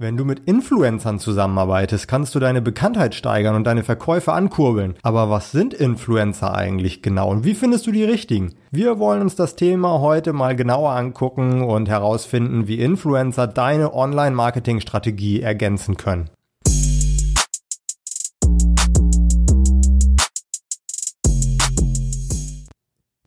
Wenn du mit Influencern zusammenarbeitest, kannst du deine Bekanntheit steigern und deine Verkäufe ankurbeln. Aber was sind Influencer eigentlich genau und wie findest du die richtigen? Wir wollen uns das Thema heute mal genauer angucken und herausfinden, wie Influencer deine Online-Marketing-Strategie ergänzen können.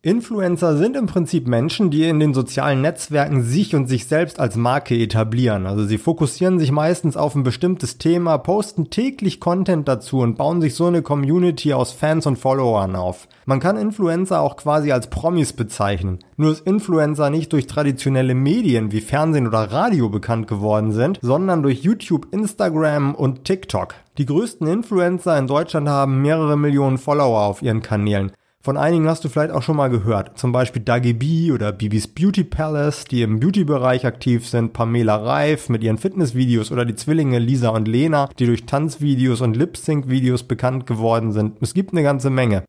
Influencer sind im Prinzip Menschen, die in den sozialen Netzwerken sich und sich selbst als Marke etablieren. Also sie fokussieren sich meistens auf ein bestimmtes Thema, posten täglich Content dazu und bauen sich so eine Community aus Fans und Followern auf. Man kann Influencer auch quasi als Promis bezeichnen. Nur dass Influencer nicht durch traditionelle Medien wie Fernsehen oder Radio bekannt geworden sind, sondern durch YouTube, Instagram und TikTok. Die größten Influencer in Deutschland haben mehrere Millionen Follower auf ihren Kanälen. Von einigen hast du vielleicht auch schon mal gehört. Zum Beispiel Dagi B oder Bibis Beauty Palace, die im Beauty-Bereich aktiv sind, Pamela Reif mit ihren Fitnessvideos oder die Zwillinge Lisa und Lena, die durch Tanzvideos und Lip-Sync-Videos bekannt geworden sind. Es gibt eine ganze Menge.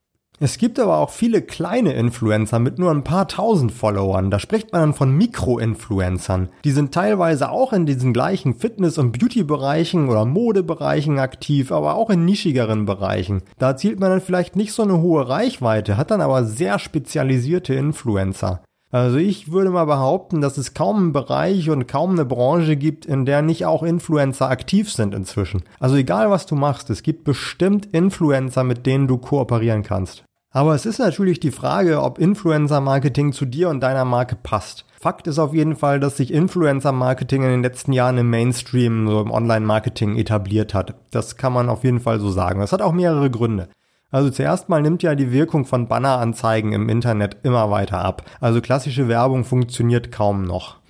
Es gibt aber auch viele kleine Influencer mit nur ein paar tausend Followern. Da spricht man dann von Mikro-Influencern. Die sind teilweise auch in diesen gleichen Fitness- und Beauty-Bereichen oder Modebereichen aktiv, aber auch in nischigeren Bereichen. Da erzielt man dann vielleicht nicht so eine hohe Reichweite, hat dann aber sehr spezialisierte Influencer. Also ich würde mal behaupten, dass es kaum einen Bereich und kaum eine Branche gibt, in der nicht auch Influencer aktiv sind inzwischen. Also egal was du machst, es gibt bestimmt Influencer, mit denen du kooperieren kannst. Aber es ist natürlich die Frage, ob Influencer-Marketing zu dir und deiner Marke passt. Fakt ist auf jeden Fall, dass sich Influencer-Marketing in den letzten Jahren im Mainstream, so im Online-Marketing etabliert hat. Das kann man auf jeden Fall so sagen. Das hat auch mehrere Gründe. Also zuerst mal nimmt ja die Wirkung von Banneranzeigen im Internet immer weiter ab. Also klassische Werbung funktioniert kaum noch.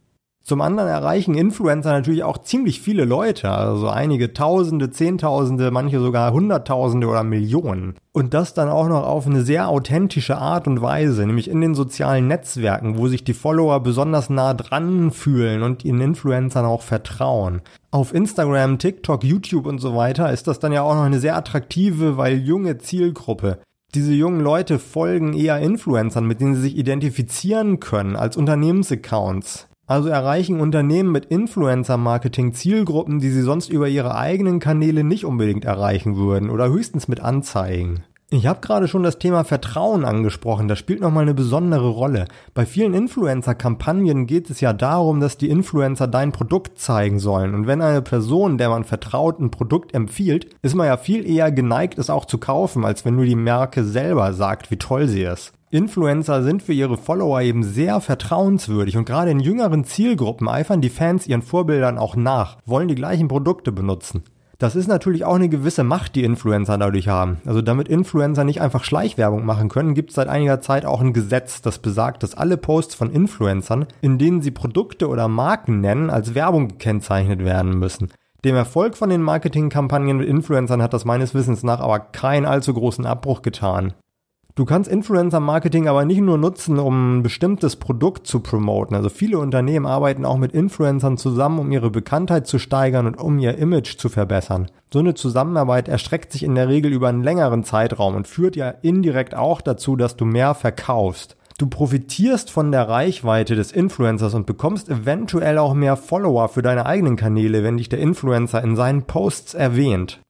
Zum anderen erreichen Influencer natürlich auch ziemlich viele Leute, also einige Tausende, Zehntausende, manche sogar Hunderttausende oder Millionen. Und das dann auch noch auf eine sehr authentische Art und Weise, nämlich in den sozialen Netzwerken, wo sich die Follower besonders nah dran fühlen und ihren Influencern auch vertrauen. Auf Instagram, TikTok, YouTube und so weiter ist das dann ja auch noch eine sehr attraktive, weil junge Zielgruppe. Diese jungen Leute folgen eher Influencern, mit denen sie sich identifizieren können als Unternehmensaccounts. Also erreichen Unternehmen mit Influencer-Marketing Zielgruppen, die sie sonst über ihre eigenen Kanäle nicht unbedingt erreichen würden oder höchstens mit Anzeigen. Ich habe gerade schon das Thema Vertrauen angesprochen, das spielt nochmal eine besondere Rolle. Bei vielen Influencer-Kampagnen geht es ja darum, dass die Influencer dein Produkt zeigen sollen. Und wenn eine Person, der man vertraut, ein Produkt empfiehlt, ist man ja viel eher geneigt, es auch zu kaufen, als wenn nur die Marke selber sagt, wie toll sie ist. Influencer sind für ihre Follower eben sehr vertrauenswürdig und gerade in jüngeren Zielgruppen eifern die Fans ihren Vorbildern auch nach, wollen die gleichen Produkte benutzen. Das ist natürlich auch eine gewisse Macht, die Influencer dadurch haben. Also damit Influencer nicht einfach Schleichwerbung machen können, gibt es seit einiger Zeit auch ein Gesetz, das besagt, dass alle Posts von Influencern, in denen sie Produkte oder Marken nennen, als Werbung gekennzeichnet werden müssen. Dem Erfolg von den Marketingkampagnen mit Influencern hat das meines Wissens nach aber keinen allzu großen Abbruch getan. Du kannst Influencer-Marketing aber nicht nur nutzen, um ein bestimmtes Produkt zu promoten. Also viele Unternehmen arbeiten auch mit Influencern zusammen, um ihre Bekanntheit zu steigern und um ihr Image zu verbessern. So eine Zusammenarbeit erstreckt sich in der Regel über einen längeren Zeitraum und führt ja indirekt auch dazu, dass du mehr verkaufst. Du profitierst von der Reichweite des Influencers und bekommst eventuell auch mehr Follower für deine eigenen Kanäle, wenn dich der Influencer in seinen Posts erwähnt.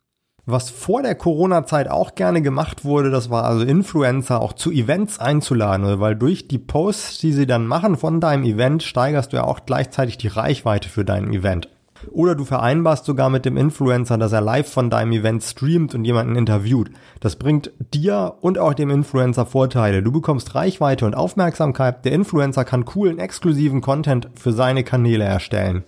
Was vor der Corona-Zeit auch gerne gemacht wurde, das war also Influencer auch zu Events einzuladen, weil durch die Posts, die sie dann machen von deinem Event, steigerst du ja auch gleichzeitig die Reichweite für dein Event. Oder du vereinbarst sogar mit dem Influencer, dass er live von deinem Event streamt und jemanden interviewt. Das bringt dir und auch dem Influencer Vorteile. Du bekommst Reichweite und Aufmerksamkeit. Der Influencer kann coolen, exklusiven Content für seine Kanäle erstellen.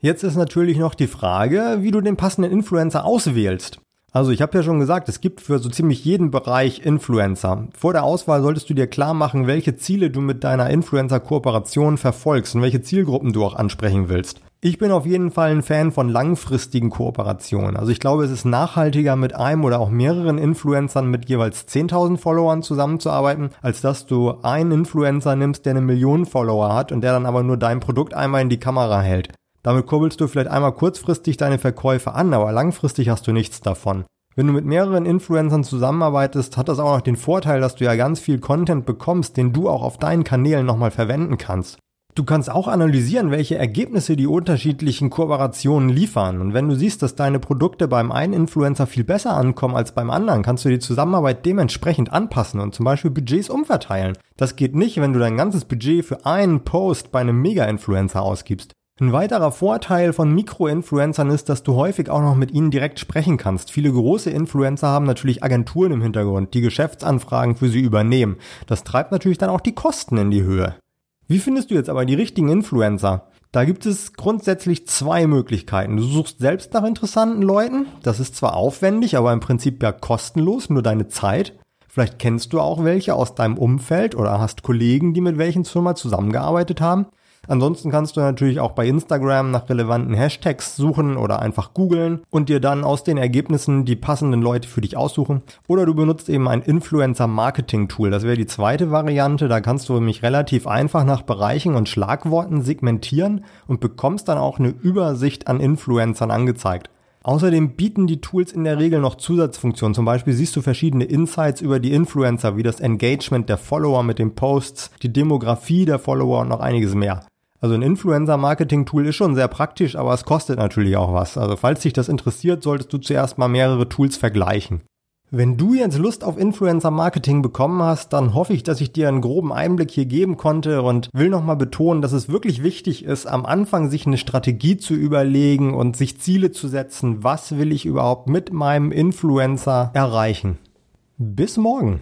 Jetzt ist natürlich noch die Frage, wie du den passenden Influencer auswählst. Also ich habe ja schon gesagt, es gibt für so ziemlich jeden Bereich Influencer. Vor der Auswahl solltest du dir klar machen, welche Ziele du mit deiner Influencer-Kooperation verfolgst und welche Zielgruppen du auch ansprechen willst. Ich bin auf jeden Fall ein Fan von langfristigen Kooperationen. Also ich glaube, es ist nachhaltiger mit einem oder auch mehreren Influencern mit jeweils 10.000 Followern zusammenzuarbeiten, als dass du einen Influencer nimmst, der eine Million Follower hat und der dann aber nur dein Produkt einmal in die Kamera hält. Damit kurbelst du vielleicht einmal kurzfristig deine Verkäufe an, aber langfristig hast du nichts davon. Wenn du mit mehreren Influencern zusammenarbeitest, hat das auch noch den Vorteil, dass du ja ganz viel Content bekommst, den du auch auf deinen Kanälen nochmal verwenden kannst. Du kannst auch analysieren, welche Ergebnisse die unterschiedlichen Kooperationen liefern. Und wenn du siehst, dass deine Produkte beim einen Influencer viel besser ankommen als beim anderen, kannst du die Zusammenarbeit dementsprechend anpassen und zum Beispiel Budgets umverteilen. Das geht nicht, wenn du dein ganzes Budget für einen Post bei einem Mega-Influencer ausgibst. Ein weiterer Vorteil von Mikroinfluencern ist, dass du häufig auch noch mit ihnen direkt sprechen kannst. Viele große Influencer haben natürlich Agenturen im Hintergrund, die Geschäftsanfragen für sie übernehmen. Das treibt natürlich dann auch die Kosten in die Höhe. Wie findest du jetzt aber die richtigen Influencer? Da gibt es grundsätzlich zwei Möglichkeiten. Du suchst selbst nach interessanten Leuten. Das ist zwar aufwendig, aber im Prinzip ja kostenlos, nur deine Zeit. Vielleicht kennst du auch welche aus deinem Umfeld oder hast Kollegen, die mit welchen Firma zusammengearbeitet haben. Ansonsten kannst du natürlich auch bei Instagram nach relevanten Hashtags suchen oder einfach googeln und dir dann aus den Ergebnissen die passenden Leute für dich aussuchen. Oder du benutzt eben ein Influencer-Marketing-Tool. Das wäre die zweite Variante. Da kannst du mich relativ einfach nach Bereichen und Schlagworten segmentieren und bekommst dann auch eine Übersicht an Influencern angezeigt. Außerdem bieten die Tools in der Regel noch Zusatzfunktionen. Zum Beispiel siehst du verschiedene Insights über die Influencer, wie das Engagement der Follower mit den Posts, die Demografie der Follower und noch einiges mehr. Also ein Influencer-Marketing-Tool ist schon sehr praktisch, aber es kostet natürlich auch was. Also falls dich das interessiert, solltest du zuerst mal mehrere Tools vergleichen. Wenn du jetzt Lust auf Influencer-Marketing bekommen hast, dann hoffe ich, dass ich dir einen groben Einblick hier geben konnte und will nochmal betonen, dass es wirklich wichtig ist, am Anfang sich eine Strategie zu überlegen und sich Ziele zu setzen. Was will ich überhaupt mit meinem Influencer erreichen? Bis morgen.